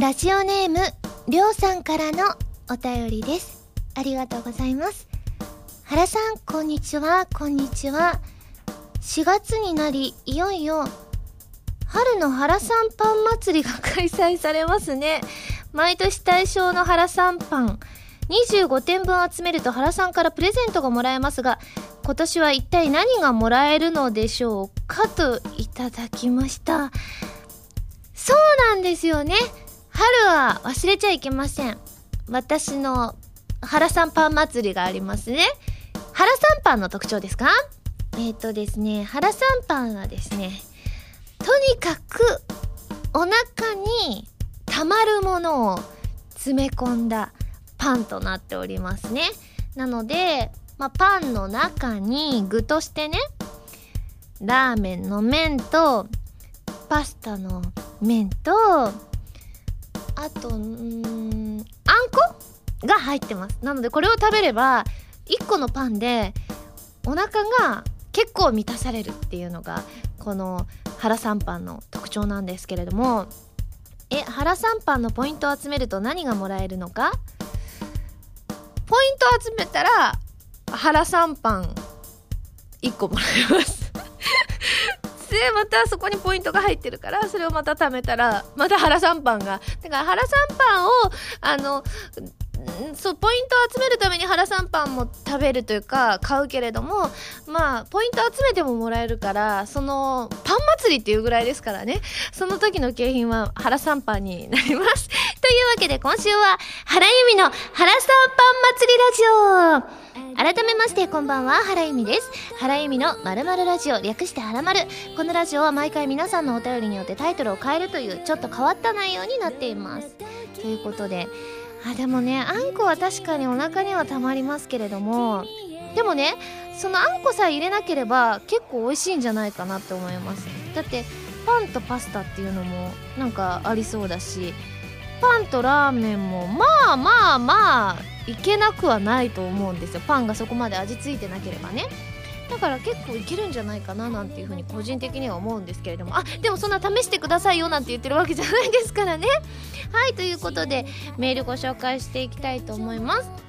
ラジオネーム、りょうさんからのお便りです。ありがとうございます。原さん、こんにちは、こんにちは。4月になり、いよいよ、春の原さんパン祭りが開催されますね。毎年対象の原さんパン。25点分集めると原さんからプレゼントがもらえますが、今年は一体何がもらえるのでしょうかといただきました。そうなんですよね。春は忘れちゃいけません。私の原さんパン祭りがありますね。原さんパンの特徴ですか？えっ、とですね、原さんパンはですね、とにかくお腹にたまるものを詰め込んだパンとなっておりますね。なので、まあ、パンの中に具としてね、ラーメンの麺と、パスタの麺と、あと、うん、あんこが入ってます。なのでこれを食べれば、1個のパンでお腹が結構満たされるっていうのが、この原さんパンの特徴なんですけれども、え、原さんパンのポイントを集めると何がもらえるのか？ポイントを集めたら、原さんパン1個もらえます。で、またそこにポイントが入ってるから、それをまた貯めたら、また原さんパンが。だから原さんパンを、あの、そう、ポイントを集めるために原さんパンも食べるというか、買うけれども、まあ、ポイント集めてももらえるから、その、パン祭りっていうぐらいですからね。その時の景品は原さんパンになります。というわけで今週は、原由美の原さんパン祭りラジオ。改めましてこんばんは原由美です。原由美のまるまるラジオ略して原丸。このラジオは毎回皆さんのお便りによってタイトルを変えるというちょっと変わった内容になっています。ということであでもねあんこは確かにお腹にはたまりますけれどもでもねそのあんこさえ入れなければ結構美味しいんじゃないかなって思います。だってパンとパスタっていうのもなんかありそうだしパンとラーメンもまあまあまあいけなくはないと思うんですよ。パンがそこまで味付いてなければね。だから結構いけるんじゃないかななんていうふうに個人的には思うんですけれども。あでもそんな試してくださいよなんて言ってるわけじゃないですからね。はいということでメールご紹介していきたいと思います。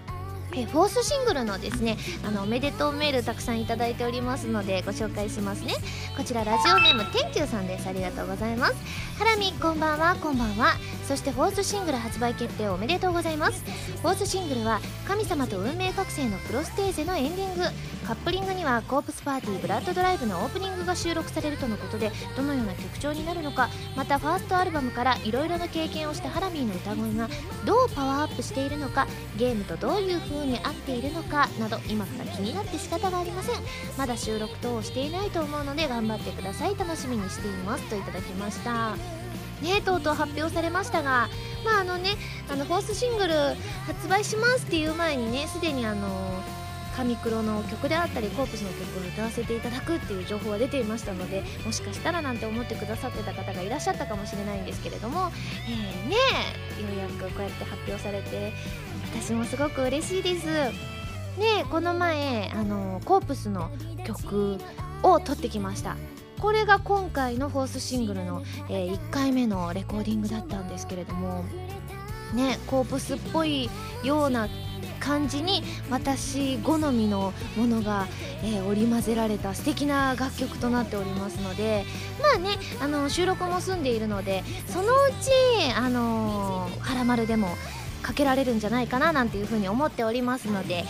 えフォースシングルのですねあのおめでとうメールたくさんいただいておりますのでご紹介しますね。こちらラジオネームてんきゅうさんです。ありがとうございます。ハラミこんばんは。こんばんは。そしてフォースシングル発売決定おめでとうございます。フォースシングルは神様と運命覚醒のプロステーゼのエンディング。カップリングにはコープスパーティーブラッドドライブのオープニングが収録されるとのことでどのような曲調になるのかまたファーストアルバムからいろいろな経験をしたハラミーの歌声がどうパワーアップしているのかゲームとどういう風に合っているのかなど今から気になって仕方がありません。まだ収録等をしていないと思うので頑張ってください。楽しみにしています。といただきました。ねとうとう発表されましたがまああのねあのフォースシングル発売しますっていう前にねすでにあの神黒の曲であったりコープスの曲を歌わせていただくっていう情報が出ていましたのでもしかしたらなんて思ってくださってた方がいらっしゃったかもしれないんですけれども、えー、ねようやくこうやって発表されて私もすごく嬉しいです。ねこの前あのコープスの曲を撮ってきましたこれが今回のフォースシングルの、えー1回目のレコーディングだったんですけれどもねコープスっぽいような感じに私好みのものが、えー織り交ぜられた素敵な楽曲となっておりますのでまあねあの収録も済んでいるのでそのうちあのー、ハラマルでもかけられるんじゃないかななんていうふうに思っておりますので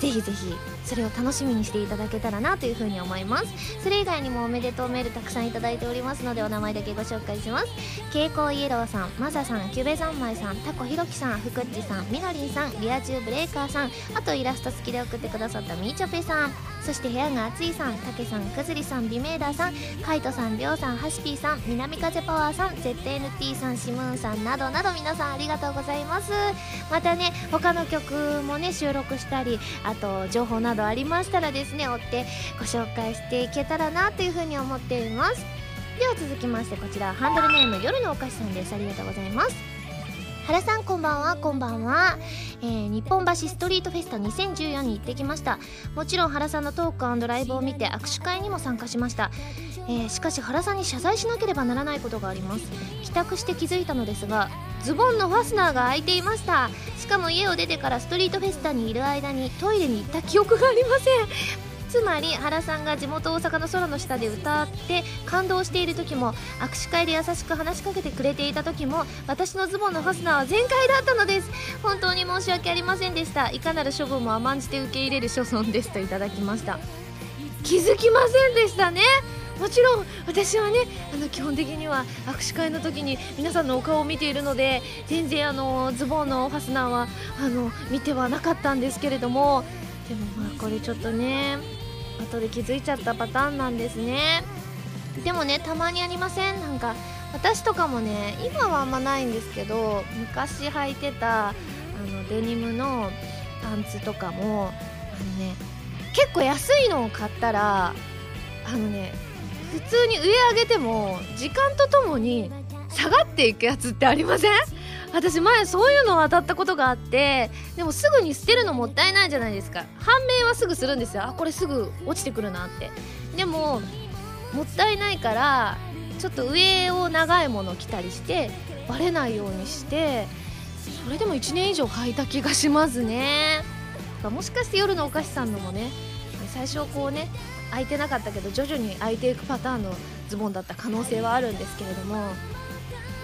ぜひぜひそれを楽しみにしていただけたらなというふうに思います。それ以外にもおめでとうメールたくさんいただいておりますのでお名前だけご紹介します。蛍光イエローさんマサさんキュベ三昧さんタコひろきさんふくっちさんみのりんさんリア充ブレーカーさんあとイラスト好きで送ってくださったみーちょぺさん。そして部屋が暑いさんたけさんくずりさんビメーダーさんカイトさんりょうさんハシピーさん南風パワーさん ZNT さんシムーンさんなどなど皆さんありがとうございます。またね他の曲もね収録したりあと情報などありましたらですね追ってご紹介していけたらなというふうに思っています。では続きましてこちらハンドルネーム夜のお菓子さんです。ありがとうございます。原さんこんばんはこんばんは、えー日本橋ストリートフェスタ2014に行ってきました。もちろん原さんのトークライブを見て握手会にも参加しました、えーしかし原さんに謝罪しなければならないことがあります。帰宅して気づいたのですがズボンのファスナーが開いていました。しかも家を出てからストリートフェスタにいる間にトイレに行った記憶がありません。つまり原さんが地元大阪の空の下で歌って感動している時も握手会で優しく話しかけてくれていた時も私のズボンのファスナーは全開だったのです。本当に申し訳ありませんでした。いかなる処分も甘んじて受け入れる所存ですといただきました。気づきませんでしたね。もちろん私はねあの基本的には握手会の時に皆さんのお顔を見ているので全然あのズボンのファスナーはあの見てはなかったんですけれどもでもまあこれちょっとね後で気づいちゃったパターンなんですね。でもねたまにありません？なんか私とかもね今はあんまないんですけど昔履いてたあのデニムのパンツとかもあのね結構安いのを買ったらあのね普通に上上げても時間とともに下がっていくやつってありません？私前そういうのを当たったことがあってでもすぐに捨てるのもったいないじゃないですか。判明はすぐするんですよ。あこれすぐ落ちてくるなって。でももったいないからちょっと上を長いもの着たりしてバレないようにしてそれでも1年以上履いた気がしますね。もしかして夜のお菓子さんのもね最初こうね開いてなかったけど徐々に開いていくパターンのズボンだった可能性はあるんですけれども。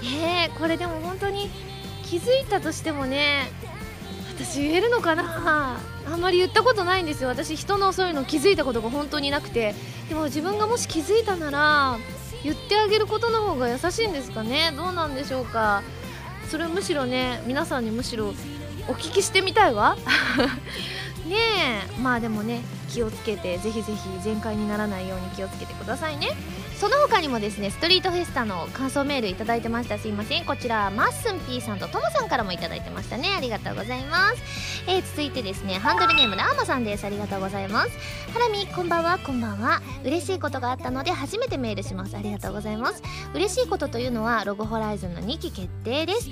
えー、これでも本当に気づいたとしてもね私言えるのかな？あんまり言ったことないんですよ。私人のそういうの気づいたことが本当になくて。でも自分がもし気づいたなら言ってあげることの方が優しいんですかね？どうなんでしょうか？それむしろね皆さんにむしろお聞きしてみたいわ。ねえ。まあでもね気をつけてぜひぜひ全開にならないように気をつけてくださいね。その他にもですねストリートフェスタの感想メールいただいてました。すいません。こちらマッスン P さんとともさんからもいただいてましたね。ありがとうございます、えー、続いてですねハンドルネームラーマさんです。ありがとうございます。ハラミこんばんは。こんばんは。嬉しいことがあったので初めてメールします。ありがとうございます。嬉しいことというのはロゴホライズンの2期決定です。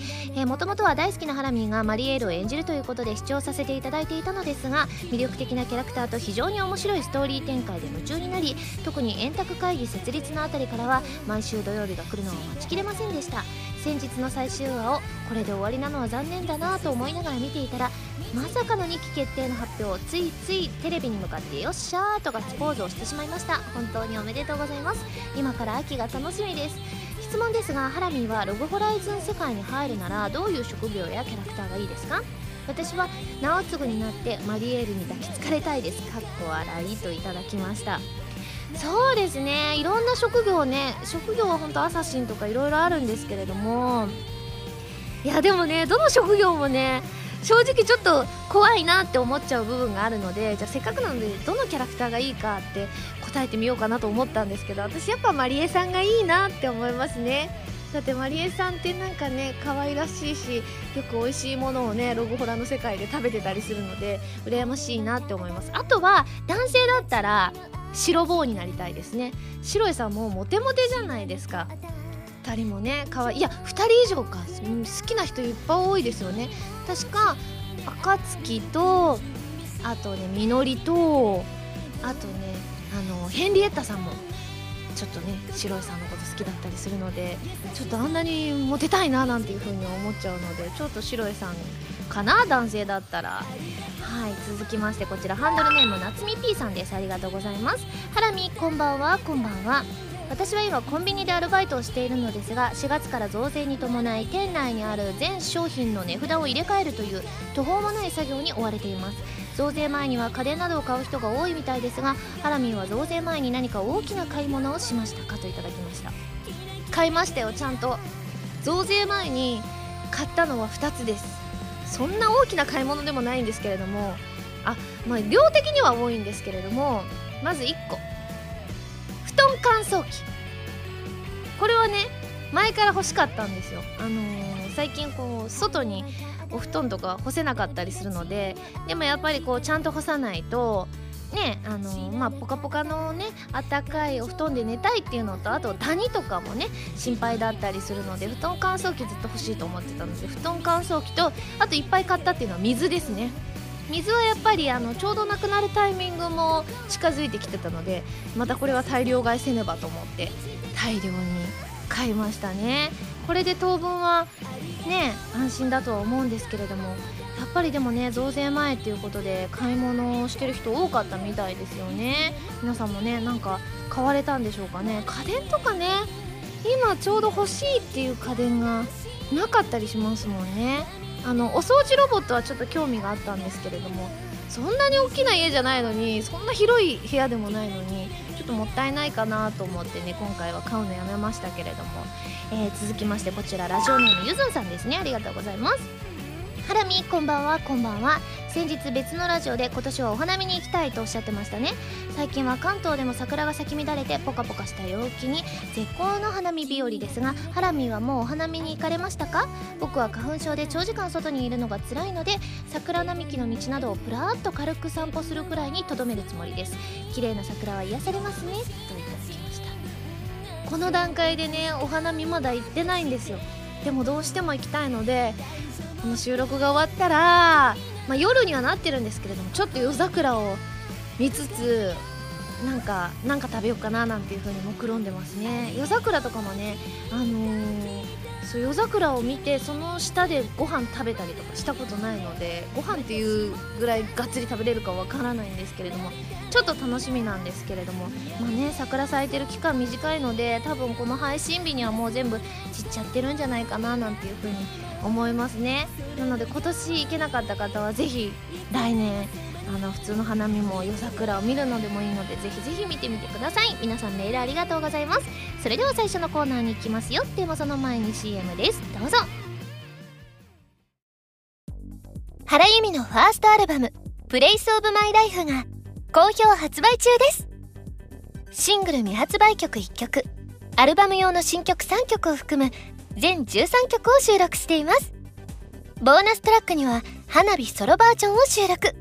もともとは大好きなハラミーがマリエールを演じるということで視聴させていただいていたのですが魅力的なキャラクターと非常に面白いストーリー展開で夢中になり特に円卓会議設立のあたりからは毎週土曜日が来るのを待ちきれませんでした。先日の最終話をこれで終わりなのは残念だなと思いながら見ていたらまさかの2期決定の発表をついついテレビに向かってよっしゃーとガッツポーズをしてしまいました。本当におめでとうございます。今から秋が楽しみです。質問ですがハラミーはログホライズン世界に入るならどういう職業やキャラクターがいいですか？私は直次になってマリエールに抱きつかれたいです。かっこ笑いといただきました。そうですね。いろんな職業ね職業は本当アサシンとかいろいろあるんですけれども。いやでもねどの職業もね正直ちょっと怖いなって思っちゃう部分があるのでじゃあせっかくなのでどのキャラクターがいいかって答えてみようかなと思ったんですけど私やっぱマリエさんがいいなって思いますね。だってマリエさんってなんかね可愛らしいしよく美味しいものをねログホラの世界で食べてたりするので羨ましいなって思います。あとは男性だったら白棒になりたいですね。白井さんもモテモテじゃないですか。2人もね可愛い。いや2人以上か、うん、好きな人いっぱい多いですよね。確か暁とあとねみのりとあとねあのヘンリエッタさんもちょっとね白井さんのこと好きだったりするのでちょっとあんなにモテたいななんていう風に思っちゃうのでちょっと白井さんかな男性だったら。はい続きましてこちらハンドルネームなつみ P さんです。ありがとうございます。ハラミこんばんは。こんばんは。私は今コンビニでアルバイトをしているのですが4月から増税に伴い店内にある全商品の値札を入れ替えるという途方もない作業に追われています。増税前には家電などを買う人が多いみたいですがハラミンは増税前に何か大きな買い物をしましたかといただきました。買いましたよちゃんと。増税前に買ったのは2つです。そんな大きな買い物でもないんですけれどもあまあ量的には多いんですけれどもまず1個。布団乾燥機。これはね前から欲しかったんですよ。あのー、最近こう外にお布団とか干せなかったりするのででもやっぱりこうちゃんと干さないとねあのまあポカポカのねあったかいお布団で寝たいっていうのとあとダニとかもね心配だったりするので布団乾燥機ずっと欲しいと思ってたので布団乾燥機とあといっぱい買ったっていうのは水ですね。水はやっぱりあのちょうどなくなるタイミングも近づいてきてたのでまたこれは大量買いせねばと思って大量に買いましたね。これで当分はね安心だとは思うんですけれどもやっぱりでもね増税前っていうことで買い物をしてる人多かったみたいですよね。皆さんもねなんか買われたんでしょうかね。家電とかね今ちょうど欲しいっていう家電がなかったりしますもんね。あのお掃除ロボットはちょっと興味があったんですけれどもそんなに大きな家じゃないのにそんな広い部屋でもないのにょっともったいないかなと思ってね今回は買うのやめましたけれども、えー、続きましてこちらラジオネームゆずんさんですね。ありがとうございます。ハラミこんばんはこんばんは。先日別のラジオで今年はお花見に行きたいとおっしゃってましたね。最近は関東でも桜が咲き乱れてポカポカした陽気に絶好の花見日和ですがハラミはもうお花見に行かれましたか？僕は花粉症で長時間外にいるのが辛いので桜並木の道などをぷらーっと軽く散歩するくらいにとどめるつもりです。綺麗な桜は癒されますね。といただきました。この段階でねお花見まだ行ってないんですよ。でもどうしても行きたいのでこの収録が終わったらまあ、夜にはなってるんですけれどもちょっと夜桜を見つつなんかなんか食べようかななんていう風に目論んでますね。夜桜とかもねあのー、そう夜桜を見てその下でご飯食べたりとかしたことないのでご飯っていうぐらいがっつり食べれるかわからないんですけれどもちょっと楽しみなんですけれどもまあね桜咲いてる期間短いので多分この配信日にはもう全部散っちゃってるんじゃないかななんていう風に思いますね。なので今年行けなかった方はぜひ来年あの普通の花見も夜桜を見るのでもいいのでぜひぜひ見てみてください。皆さんメールありがとうございます。それでは最初のコーナーに行きますよ。でもその前に CM です。どうぞ。原由美のファーストアルバム「プレイスオブマイライフが好評発売中です。シングル未発売曲1曲アルバム用の新曲3曲を含む全13曲を収録しています。ボーナストラックには花火ソロバージョンを収録。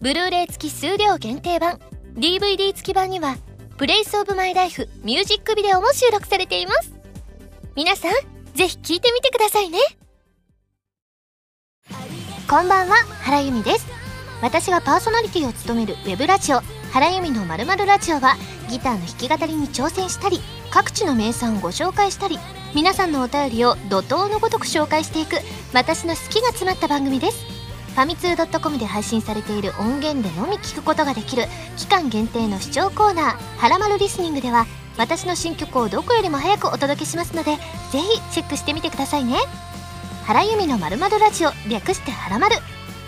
ブルーレイ付き数量限定版。DVD 付き版には Place of my life ミュージックビデオも収録されています。皆さんぜひ聴いてみてくださいね。こんばんは原由実です。私がパーソナリティを務めるウェブラジオ原由美のまるラジオはギターの弾き語りに挑戦したり各地の名産をご紹介したり皆さんのお便りを怒涛のごとく紹介していく私の好きが詰まった番組です。ファミツー .com で配信されている音源でのみ聞くことができる期間限定の視聴コーナー「はらまるリスニング」では私の新曲をどこよりも早くお届けしますのでぜひチェックしてみてくださいね。原由美のまるラジオ略してはらまる。フ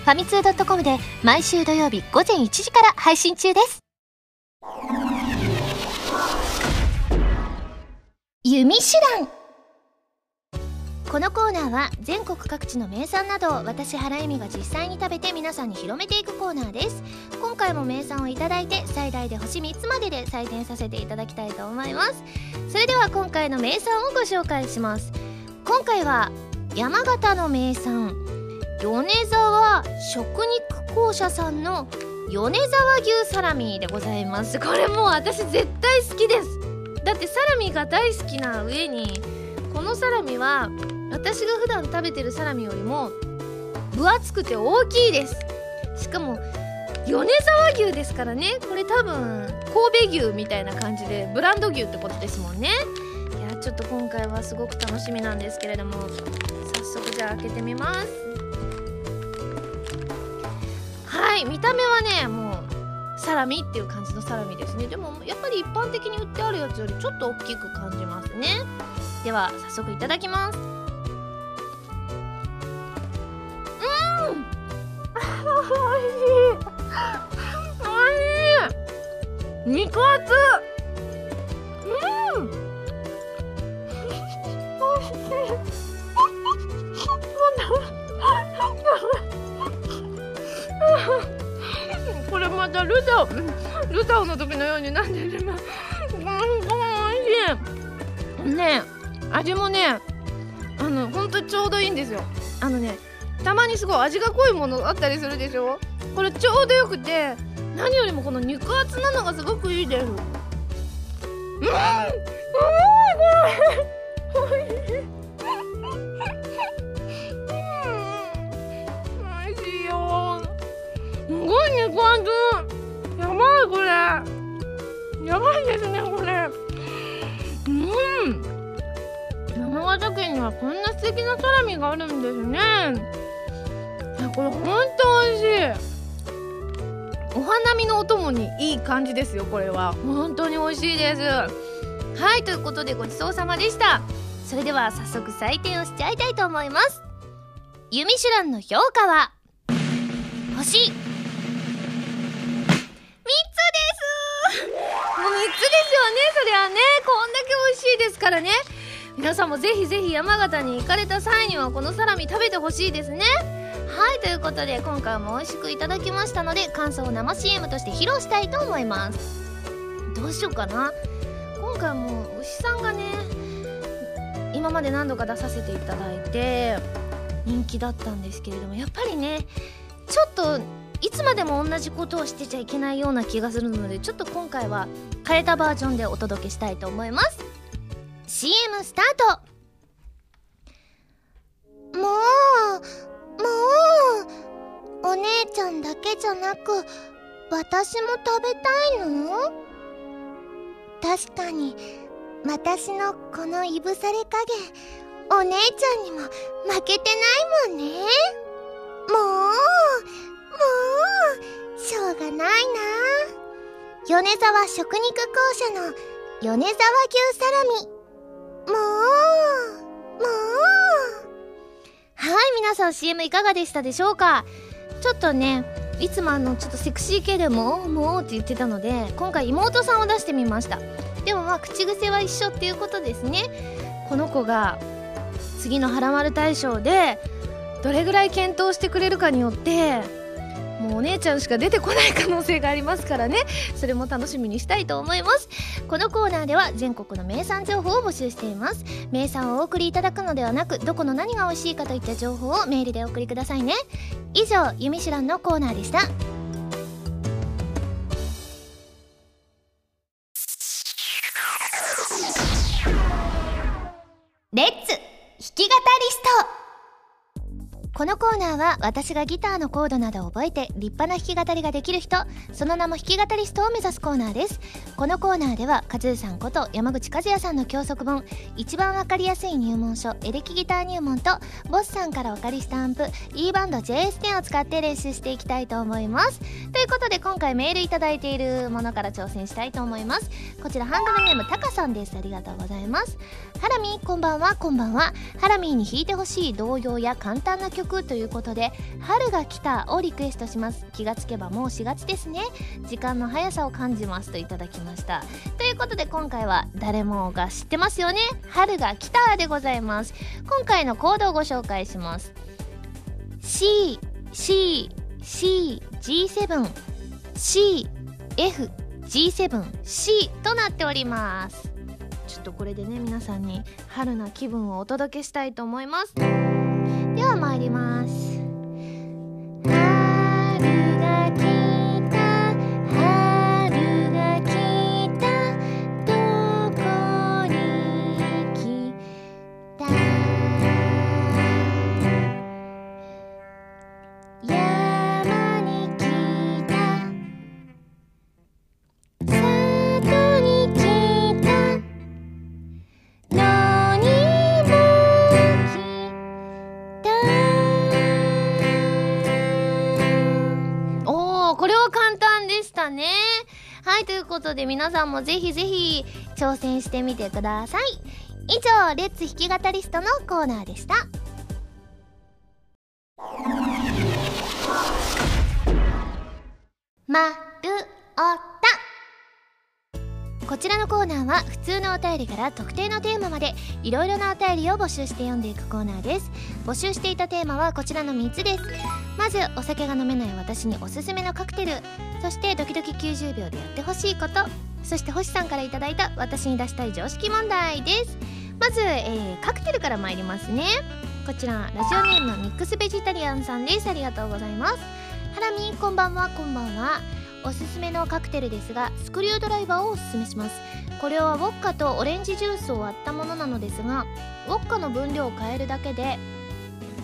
ァミツー .com で毎週土曜日午前1時から配信中です。弓手段このコーナーは全国各地の名産などを私原由美が実際に食べて皆さんに広めていくコーナーです。今回も名産をいただいて最大で星3つまでで採点させていただきたいと思います。それでは今回の名産をご紹介します。今回は山形の名産米沢食肉公社さんの米沢牛サラミでございます。これもう私絶対好きです。だってサラミが大好きな上にこのサラミは私が普段食べてるサラミよりも分厚くて大きいです。しかも米沢牛ですからね。これ多分神戸牛みたいな感じでブランド牛ってことですもんね。いやちょっと今回はすごく楽しみなんですけれども早速じゃあ開けてみます。はい見た目はねもうサラミっていう感じのサラミですね。でもやっぱり一般的に売ってあるやつよりちょっと大きく感じますね。では早速いただきます。うん。おいしい。おいしい肉厚。うん。おいしいルタオの時のようになんでるのすごいおいしい。ね味もねあの本当にちょうどいいんですよ。あのねたまにすごい味が濃いものあったりするでしょ。これちょうどよくて何よりもこの肉厚なのがすごくいいです。うんうまいこいですねこれ。うん。山形県にはこんな素敵なサラミがあるんですね。これほんと美味しい。お花見のお供にいい感じですよこれは。本当に美味しいです。はいということでごちそうさまでした。それでは早速採点をしちゃいたいと思います。ユミシュランの評価は？星ですよねそりゃね。こんだけ美味しいですからね。皆さんもぜひぜひ山形に行かれた際にはこのサラミ食べてほしいですね。はいということで今回も美味しくいただきましたので感想を生 CM として披露したいと思います。どうしようかな。今回も牛さんがね今まで何度か出させていただいて人気だったんですけれどもやっぱりねちょっといつまでも同じことをしてちゃいけないような気がするのでちょっと今回は変えたバージョンでお届けしたいと思います。CM スタート。もうもうお姉ちゃんだけじゃなく私も食べたいの？確かに私のこのいぶされ加減お姉ちゃんにも負けてないもんね。もうもうしょうがないな。米沢食肉公社の米沢牛サラミ。もうもう。はい皆さん CM いかがでしたでしょうか？ちょっとねいつもあのちょっとセクシー系でも「もう」って言ってたので今回妹さんを出してみました。でもまあ口癖は一緒っていうことですね。この子が次の「はらまる大賞」でどれぐらい検討してくれるかによってもうお姉ちゃんしか出てこない可能性がありますからね。それも楽しみにしたいと思います。このコーナーでは全国の名産情報を募集しています。名産をお送りいただくのではなくどこの何が美味しいかといった情報をメールでお送りくださいね。以上「ゆみしらん」のコーナーでした。このコーナーは私がギターのコードなどを覚えて立派な弾き語りができる人その名も弾き語りストを目指すコーナーです。このコーナーではカズーさんこと山口和也さんの教則本一番わかりやすい入門書エレキギター入門とボスさんからお借りしたアンプ E バンド JS10 を使って練習していきたいと思います。ということで今回メールいただいているものから挑戦したいと思います。こちらハンドルネームタカさんです。ありがとうございます。ハラミこんばんは。こんばんは。ハラミーに弾いてほしい童謡や簡単な曲曲ということで「春が来た」をリクエストします。気がつけばもう4月ですね。時間の速さを感じますといただきました。ということで今回は誰もが知ってますよね。春が来たでございます。今回のコードをご紹介します。C C C G7 C F G7 C となっております。ちょっとこれでね皆さんに春な気分をお届けしたいと思います。では参ります。ことで皆さんもぜひぜひ挑戦してみてください。以上レッツ弾き語りストのコーナーでした。まるおこちらのコーナーは普通のお便りから特定のテーマまでいろいろなお便りを募集して読んでいくコーナーです。募集していたテーマはこちらの3つです。まずお酒が飲めない私におすすめのカクテル。そしてドキドキ90秒でやってほしいこと。そして星さんから頂いた私に出したい常識問題です。まず、えー、カクテルから参りますね。こちらラジオネームのミックスベジタリアンさんです。ありがとうございます。ハラミこんばんは。こんばんは。おすすめのカクテルですがスクリュードライバーをおすすめします。これはウォッカとオレンジジュースを割ったものなのですがウォッカの分量を変えるだけで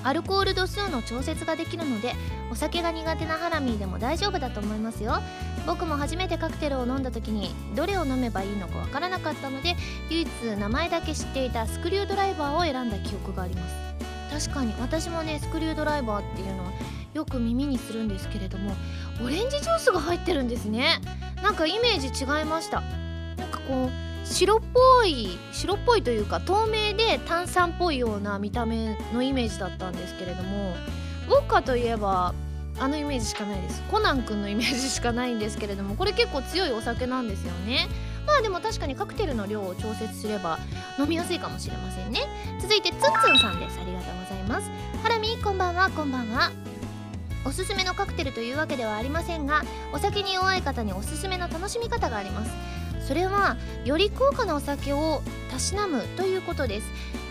アルコール度数の調節ができるのでお酒が苦手なハラミーでも大丈夫だと思いますよ。僕も初めてカクテルを飲んだ時にどれを飲めばいいのかわからなかったので唯一名前だけ知っていたスクリュードライバーを選んだ記憶があります。確かに私もねスクリュードライバーっていうのはよく耳にするんですけれどもオレンジジュースが入ってるんですね。なんかイメージ違いました。なんかこう白っぽい白っぽいというか透明で炭酸っぽいような見た目のイメージだったんですけれどもウォッカといえばあのイメージしかないです。コナン君のイメージしかないんですけれどもこれ結構強いお酒なんですよね。まあでも確かにカクテルの量を調節すれば飲みやすいかもしれませんね。続いてツンツンさんです。ありがとうございます。ハラミこんばんは。こんばんは。おすすめのカクテルというわけではありませんがお酒に弱い方におすすめの楽しみ方があります。それはより高価なお酒をたしなむということです。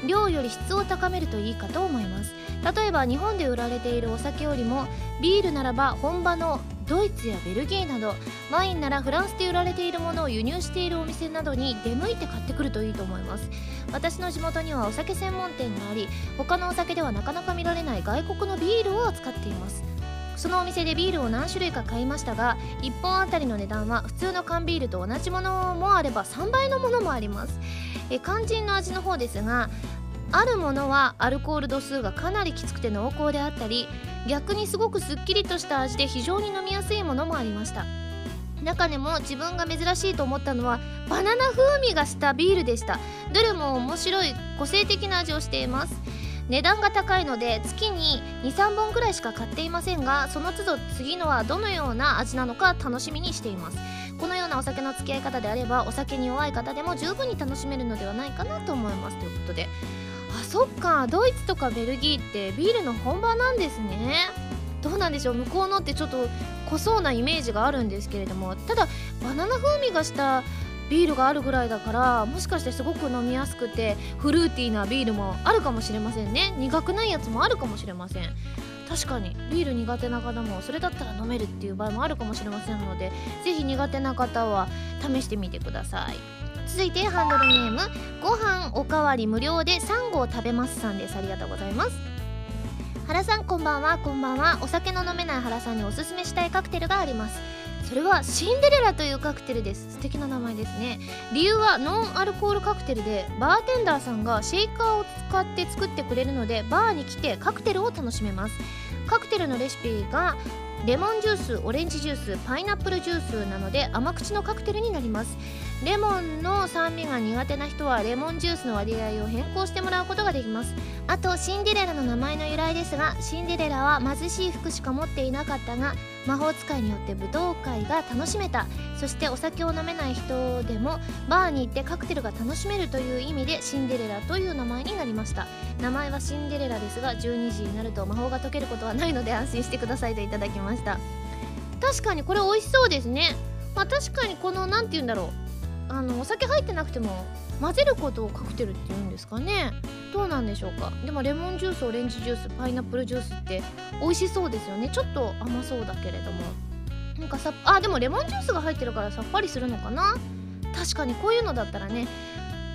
量より質を高めるといいかと思います。例えば日本で売られているお酒よりもビールならば本場のドイツやベルギーなどワインならフランスで売られているものを輸入しているお店などに出向いて買ってくるといいと思います。私の地元にはお酒専門店があり他のお酒ではなかなか見られない外国のビールを扱っています。そのお店でビールを何種類か買いましたが1本あたりの値段は普通の缶ビールと同じものもあれば3倍のものもあります。え肝心の味の方ですがあるものはアルコール度数がかなりきつくて濃厚であったり逆にすごくすっきりとした味で非常に飲みやすいものもありました。中でも自分が珍しいと思ったのはバナナ風味がしたビールでした。どれも面白い個性的な味をしています。値段が高いので月に23本くらいしか買っていませんがその都度次のはどのような味なのか楽しみにしています。このようなお酒の付き合い方であればお酒に弱い方でも十分に楽しめるのではないかなと思います。ということであそっかドイツとかベルギーってビールの本場なんですね。どうなんでしょう向こうのってちょっと濃そうなイメージがあるんですけれどもただバナナ風味がしたビールがあるぐらいだからもしかしてすごく飲みやすくてフルーティーなビールもあるかもしれませんね。苦くないやつもあるかもしれません。確かにビール苦手な方もそれだったら飲めるっていう場合もあるかもしれませんので是非苦手な方は試してみてください。続いてハンドルネームご飯おかわり無料で3合食べますさんです。ありがとうございます。原さんこんばんは。こんばんは。お酒の飲めない原さんにおすすめしたいカクテルがあります。それはシンデレラというカクテルです。素敵な名前ですね。理由はノンアルコールカクテルでバーテンダーさんがシェイカーを使って作ってくれるのでバーに来てカクテルを楽しめます。カクテルのレシピがレモンジュースオレンジジュースパイナップルジュースなので甘口のカクテルになります。レモンの酸味が苦手な人はレモンジュースの割合を変更してもらうことができます。あとシンデレラの名前の由来ですがシンデレラは貧しい服しか持っていなかったが魔法使いによって舞踏会が楽しめた。そしてお酒を飲めない人でもバーに行ってカクテルが楽しめるという意味でシンデレラという名前になりました。名前はシンデレラですが12時になると魔法が解けることはないので安心してくださいといただきました。確かにこれ美味しそうですね。まあ確かにこの何て言うんだろう。あのお酒入ってなくても混ぜることをカクテルって言うんですかね。どうなんでしょうか。でもレモンジュースオレンジジュースパイナップルジュースって美味しそうですよね。ちょっと甘そうだけれども。なんかさあでもレモンジュースが入ってるからさっぱりするのかな。確かにこういうのだったらね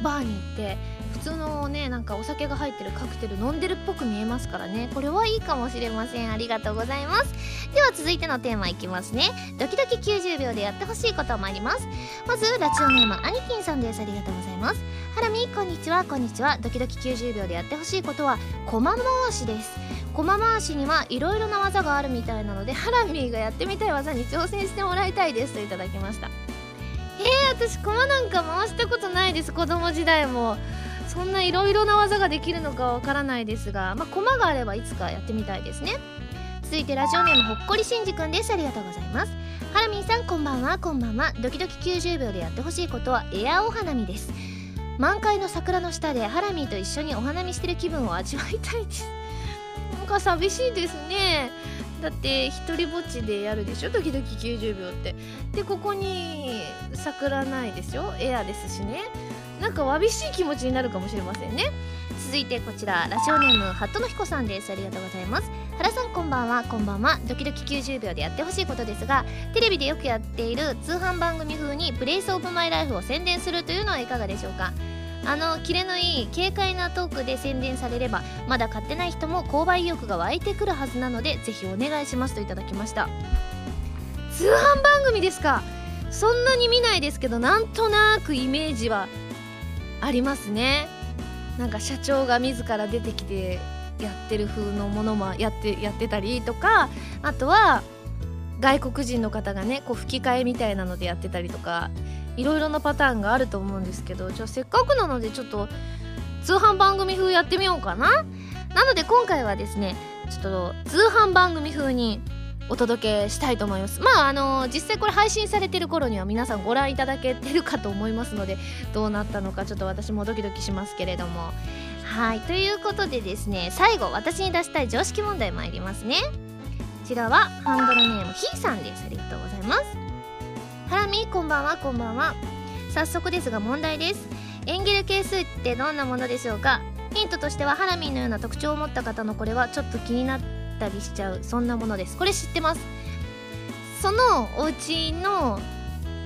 バーに行って普通のねなんかお酒が入ってるカクテル飲んでるっぽく見えますからね。これはいいかもしれません。ありがとうございます。では続いてのテーマいきますね。ドキドキ90秒でやってほしいこと参ります。まずラジオネームアニキンさんです。ありがとうございます。ハラミこんにちは。こんにちは。ドキドキ90秒でやってほしいことは駒回しです。駒回しにはいろいろな技があるみたいなのでハラミーがやってみたい技に挑戦してもらいたいです。といただきました。えー、私駒なんか回したことないです。子供時代も。そんないろいろな技ができるのかわからないですがまあ駒があればいつかやってみたいですね。続いてラジオネームほっこりしんじくんです。ありがとうございます。ハラミンさんこんばんは。こんばんは。ドキドキ90秒でやってほしいことはエアお花見です。満開の桜の下でハラミーと一緒にお花見してる気分を味わいたいです。なんか寂しいですね。だって一人ぼっちでやるでしょ？ドキドキ90秒って。でここに桜ないですよ。エアですしね。なんかわびしい気持ちになるかもしれませんね。続いてこちらラジオネームハットの彦さんです。ありがとうございます。原さんこんばんは。こんばんは。ドキドキ90秒でやってほしいことですがテレビでよくやっている通販番組風にプレイスオブマイライフを宣伝するというのはいかがでしょうか？あのキレのいい軽快なトークで宣伝されればまだ買ってない人も購買意欲が湧いてくるはずなのでぜひお願いしますといただきました。通販番組ですか？そんなに見ないですけどなんとなくイメージはありますね。なんか社長が自ら出てきてやってる風のものもやってやってたりとかあとは外国人の方がねこう吹き替えみたいなのでやってたりとかいろいろなパターンがあると思うんですけどじゃあせっかくなのでちょっと通販番組風やってみようかな。なので今回はですねちょっと通販番組風にお届けしたいと思います。まああの実際これ配信されてる頃には皆さんご覧いただけてるかと思いますのでどうなったのかちょっと私もドキドキしますけれども。はいということでですね最後私に出したい常識問題参りますね。こちらはハンドルネームひーさんです。ありがとうございます。ハラミこんばんはこんばんは。早速ですが問題です。エンゲル係数ってどんなものでしょうか？ヒントとしてはハラミーのような特徴を持った方のこれはちょっと気になってたりしちゃうそんなものです。これ知ってます？そのお家の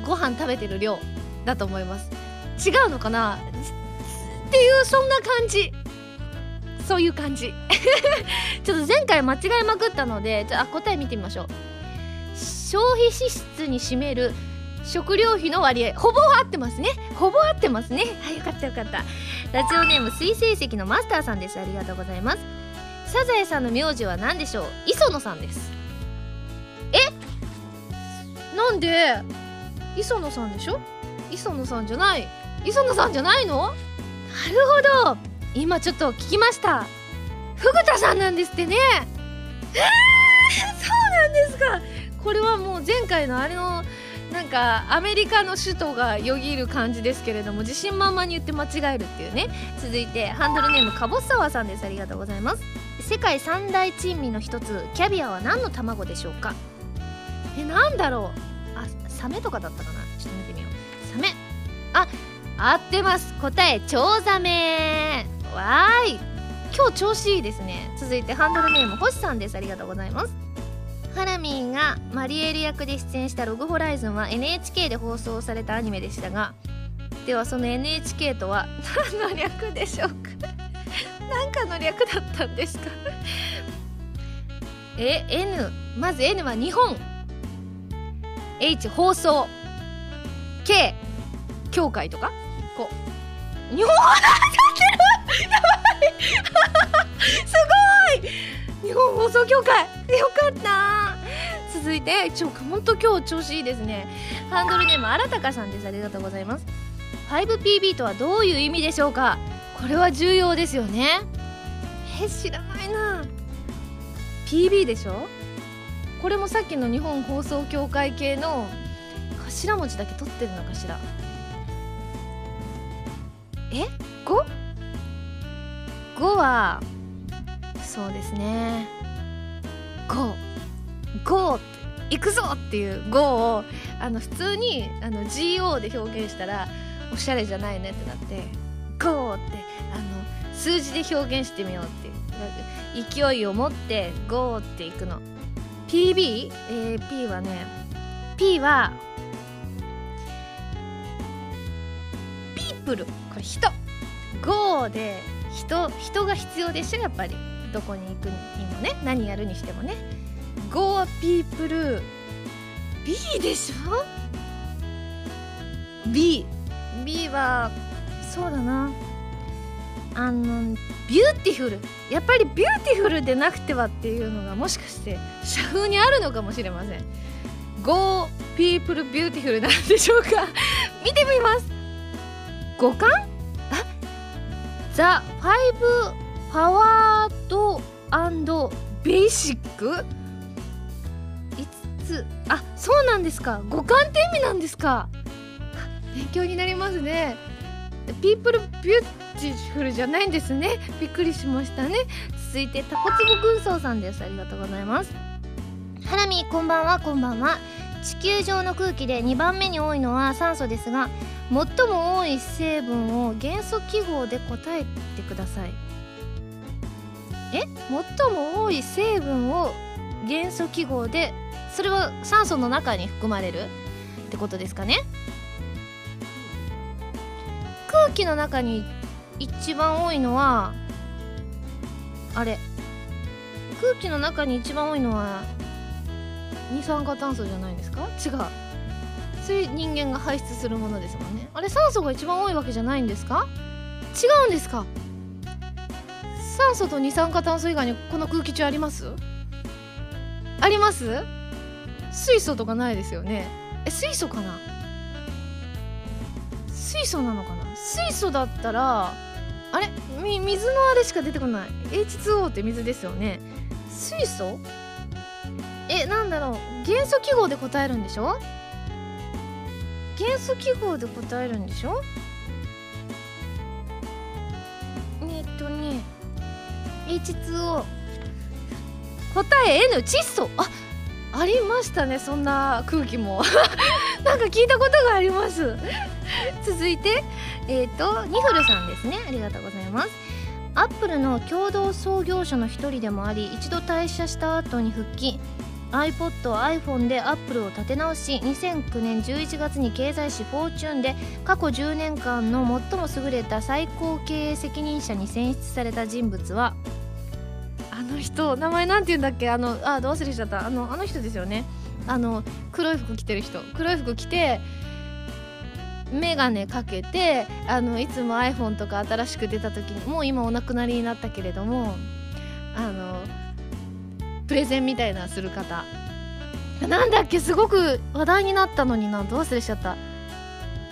ご飯食べてる量だと思います。違うのかな？っていうそんな感じ。そういう感じ。ちょっと前回間違えまくったのでじゃあ答え見てみましょう。消費支出に占める食料費の割合。ほぼ合ってますね。ほぼ合ってますね。はいよかったよかった。ラジオネーム水星石のマスターさんです。ありがとうございます。サザエさんの名字は何でしょう？磯野さんです。え？なんで？磯野さんでしょ？磯野さんじゃない。磯野さんじゃないの？なるほど。今ちょっと聞きました。フグタさんなんですってね。えー、そうなんですか。これはもう前回のあれのなんかアメリカの首都がよぎる感じですけれども自信満々に言って間違えるっていうね。続いてハンドルネームかぼすさわさんです。ありがとうございます。世界三大珍味の一つキャビアは何の卵でしょうか？えなんだろう。あサメとかだったかな？ちょっと見てみよう。サメ。あ合ってます。答えチョウザメ。わーい。今日調子いいですね。続いてハンドルネーム星さんです。ありがとうございます。ハラミーがマリエル役で出演した「ログホライズン」は NHK で放送されたアニメでしたがではその NHK とは何の略でしょうか？何かの略だったんですか？え N まず N は日本。H 放送。K 協会とか？こう。日本語ってる！やばい！すごい！日本放送協会。よかった。続いてちょほんと今日調子いいですね。ハンドルネームあらたかさんです。ありがとうございます。5PB とはどういう意味でしょうか。これは重要ですよね。え知らないな。PB でしょ？これもさっきの日本放送協会系の頭文字だけ取ってるのかしら。え？5?5 はそうですね GO!GO! 行くぞっていう GO をあの普通にあの GO で表現したらおしゃれじゃないねってなって GO! ってあの数字で表現してみようって勢いを持って GO! っていくの PB? えー、P はね P はピープルこれ人 GO で人人が必要でしょやっぱりどこに行くにもね何やるにしてもね。Go people B でしょ？B B はそうだな。あのビューティフルやっぱりビューティフルでなくてはっていうのがもしかして社風にあるのかもしれません。Go people beautiful なんでしょうか？見てみます。五感？あ？ The Five Powered Basic？5つ。あそうなんですか。五感って意味なんですか。勉強になりますね。 people beautiful じゃないんですね。びっくりしましたね。続いてタコツボ軍曹さんです。ありがとうございます。ハラミこんばんはこんばんは。地球上の空気で2番目に多いのは酸素ですが最も多い成分を元素記号で答えてください。え最も多い成分を元素記号でそれは酸素の中に含まれる？ってことですかね。空気の中に一番多いのはあれ？空気の中に一番多いのは二酸化炭素じゃないですか？違う。そういう人間が排出するものですもんね。あれ酸素が一番多いわけじゃないんですか？違うんですか？酸素と二酸化炭素以外にこの空気中あります？あります？水素とかないですよね。え水素かな？水素なのかな？水素だったらあれ？み水のあれしか出てこない。H2O って水ですよね。水素？えなんだろう。元素記号で答えるんでしょ？元素記号で答えるんでしょ？H2O 答え N 窒素。あありましたねそんな空気も。なんか聞いたことがあります。続いてえっ、ー、とニフルさんですね。ありがとうございます。アップルの共同創業者の一人でもあり一度退社した後に復帰。iPod、iPhone で Apple を立て直し2009年11月に経済誌「フォーチュンで過去10年間の最も優れた最高経営責任者に選出された人物は？あの人名前なんて言うんだっけ？あのあどう忘れちゃった。あのあの人ですよね。あの黒い服着てる人。黒い服着て眼鏡かけてあのいつも iPhone とか新しく出た時にもう今お亡くなりになったけれどもあのプレゼンみたいなする方。なんだっけすごく話題になったのになどう忘れしちゃった。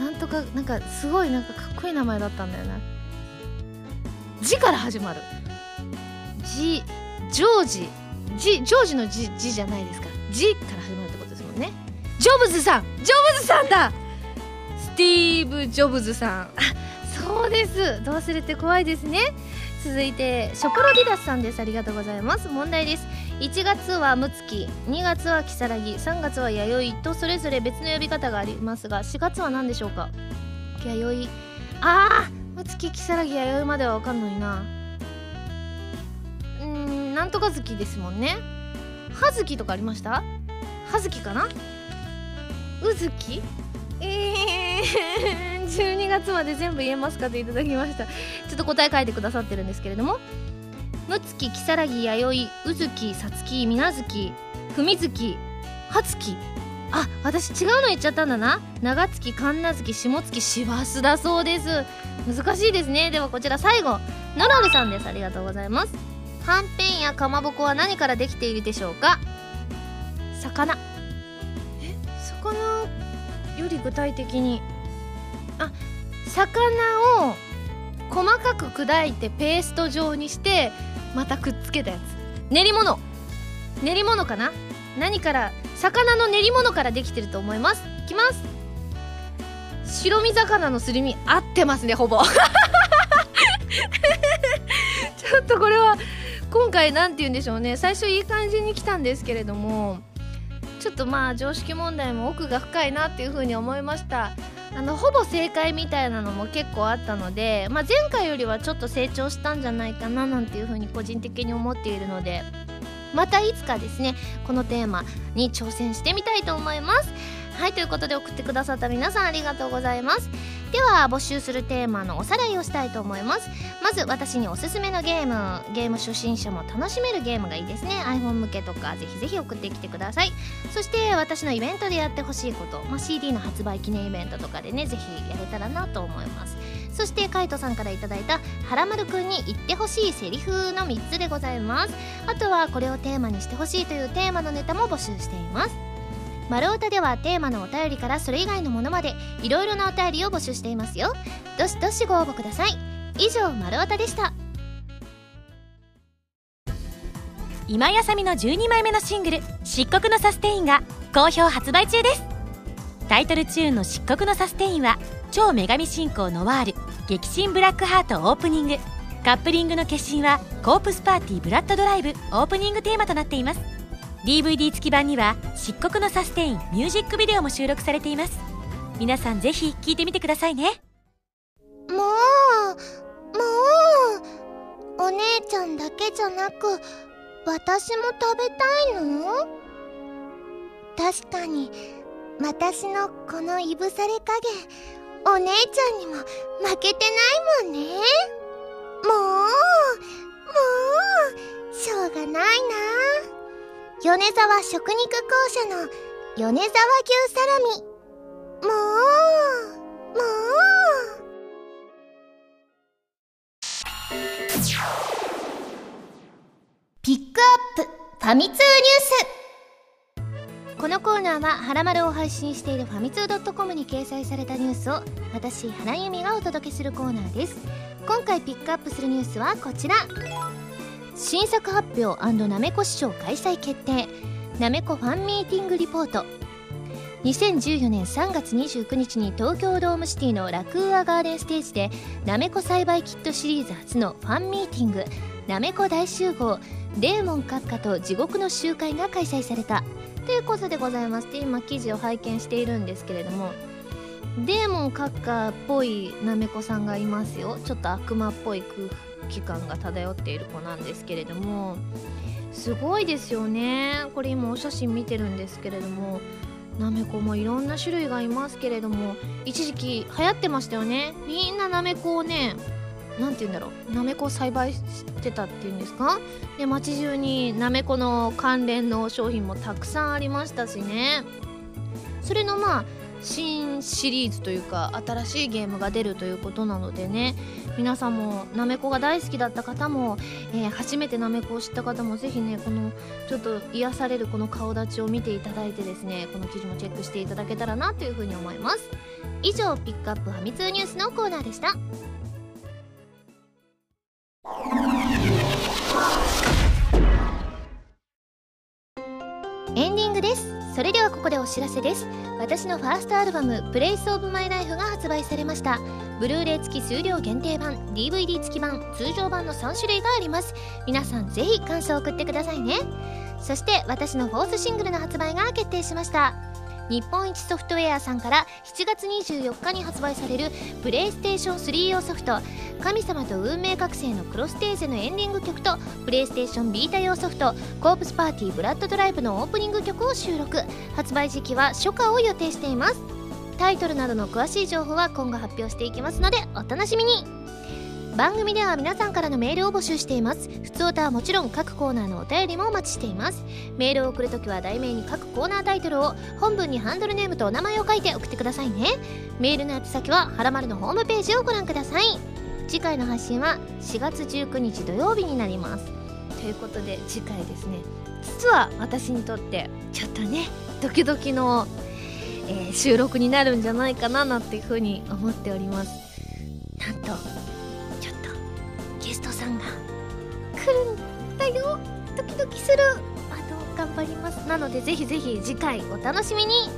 なんとかなんかすごいなんかかっこいい名前だったんだよな字から始まる。字ジョージ。字ジョージの字字じゃないですか。字から始まるってことですもんね。ジョブズさん。ジョブズさんだ。スティーブ・ジョブズさん。あそうです。どう忘れて怖いですね。続いてショプロディダスさんです。ありがとうございます。問題です。1月はムツキ2月はキサラギ3月は弥生とそれぞれ別の呼び方がありますが4月は何でしょうか？弥生。ああムツキキサラギ弥生までは分かんのにな。うんなんとか月ですもんね。葉月とかありました？葉月かな？うずき？えー、12月まで全部言えますかといただきました。ちょっと答え書いてくださってるんですけれども。むつき、きさらぎ、やよい、うずき、さつき、みなずき、ふみずき、はつきあ、私違うの言っちゃったんだな。長月、かんな月、下月、しばすだそうです。難しいですね。ではこちら最後。ノロルさんです。ありがとうございます。はんぺんやかまぼこは何からできているでしょうか。魚。え？魚より具体的に。あ魚を細かく砕いてペースト状にしてまたくっつけたやつ。練り物。練り物かな？何から？魚の練り物からできてると思います。いきます。白身魚のすり身合ってますねほぼ。ちょっとこれは今回何て言うんでしょうね。最初いい感じに来たんですけれども。ちょっとまあ常識問題も奥が深いなっていうふうに思いました。あのほぼ正解みたいなのも結構あったので、まあ、前回よりはちょっと成長したんじゃないかななんていうふうに個人的に思っているのでまたいつかですねこのテーマに挑戦してみたいと思います。はいということで送ってくださった皆さんありがとうございます。では募集するテーマのおさらいをしたいと思います。まず私におすすめのゲームゲーム初心者も楽しめるゲームがいいですね。iPhone 向けとかぜひぜひ送ってきてください。そして私のイベントでやってほしいこと、まあ、CD の発売記念イベントとかでねぜひやれたらなと思います。そしてカイトさんから頂いたはらまるくんに言ってほしいセリフの3つでございます。あとはこれをテーマにしてほしいというテーマのネタも募集しています。丸太ではテーマのお便りからそれ以外のものまでいろいろなお便りを募集していますよ。どしどしご応募ください。以上丸太でした。今やさみの12枚目のシングル「漆黒のサステイン」が好評発売中です。タイトルチューンの「漆黒のサステイン」は超女神進行ノワール激震ブラックハートオープニング。カップリングの決心はコープスパーティーブラッドドライブオープニングテーマとなっています。DVD 付き版には漆黒のサステインミュージックビデオも収録されています皆さんぜひ聴いてみてくださいねもうもうお姉ちゃんだけじゃなく私も食べたいの？確かに私のこのいぶされ加減お姉ちゃんにも負けてないもんね。もう、もう、しょうがないな。米沢食肉公社の米沢牛サラミ。もう、もう。ピックアップファミ通ニュースこのコーナーは「はらまる」を配信しているファミツー .com に掲載されたニュースを私原由美がお届けするコーナーです今回ピックアップするニュースはこちら新作発表なめこ師匠開催決定。なめこファンミーティングリポート。2014年3月29日に東京ドームシティのラクーアガーデンステージでなめこ栽培キットシリーズ初のファンミーティング。なめこ大集合。デーモン閣下と地獄の集会が開催された。ということでございます。で今記事を拝見しているんですけれども。デーモン閣下っぽいなめこさんがいますよ。ちょっと悪魔っぽい空気感が漂っている子なんですけれども。すごいですよね。これ今お写真見てるんですけれども。なめこもいろんな種類がいますけれども。一時期流行ってましたよね。みんななめこをね何て言うんだろう。なめこ栽培してたっていうんですか？で街中になめこの関連の商品もたくさんありましたしね。それのまあ新シリーズというか新しいゲームが出るということなのでね皆さんもなめこが大好きだった方も、えー、初めてなめこを知った方もぜひねこのちょっと癒されるこの顔立ちを見ていただいてですねこの記事もチェックしていただけたらなというふうに思います。以上ピックアップファミ通ニュースのコーナーでした。エンディングです。それではここでお知らせです。私のファーストアルバム「プレイスオブマイライフが発売されました。ブルーレイ付き数量限定版 DVD 付き版通常版の3種類があります。皆さんぜひ感想を送ってくださいね。そして私のフォースシングルの発売が決定しました。日本一ソフトウェアさんから7月24日に発売されるプレイステーション3用ソフト「神様と運命覚醒」のクロステーゼのエンディング曲とプレイステーションビータ用ソフト「コープスパーティーブラッドドライブ」のオープニング曲を収録。発売時期は初夏を予定しています。タイトルなどの詳しい情報は今後発表していきますのでお楽しみに。番組では皆さんからのメールを募集しています。普通歌はもちろん各コーナーのお便りもお待ちしています。メールを送るときは題名に各コーナータイトルを本文にハンドルネームとお名前を書いて送ってくださいね。メールの宛先ははらまるのホームページをご覧ください。次回の配信は4月19日土曜日になります。ということで次回ですね。実は私にとってちょっとねドキドキの、えー、収録になるんじゃないかななんていうふうに思っております。なんとさんが来るんだよ。ドキドキする。あと頑張ります。なのでぜひぜひ次回お楽しみに。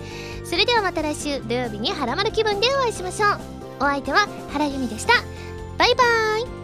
それではまた来週土曜日にハラマル気分でお会いしましょう。お相手は原由美でした。バイバーイ。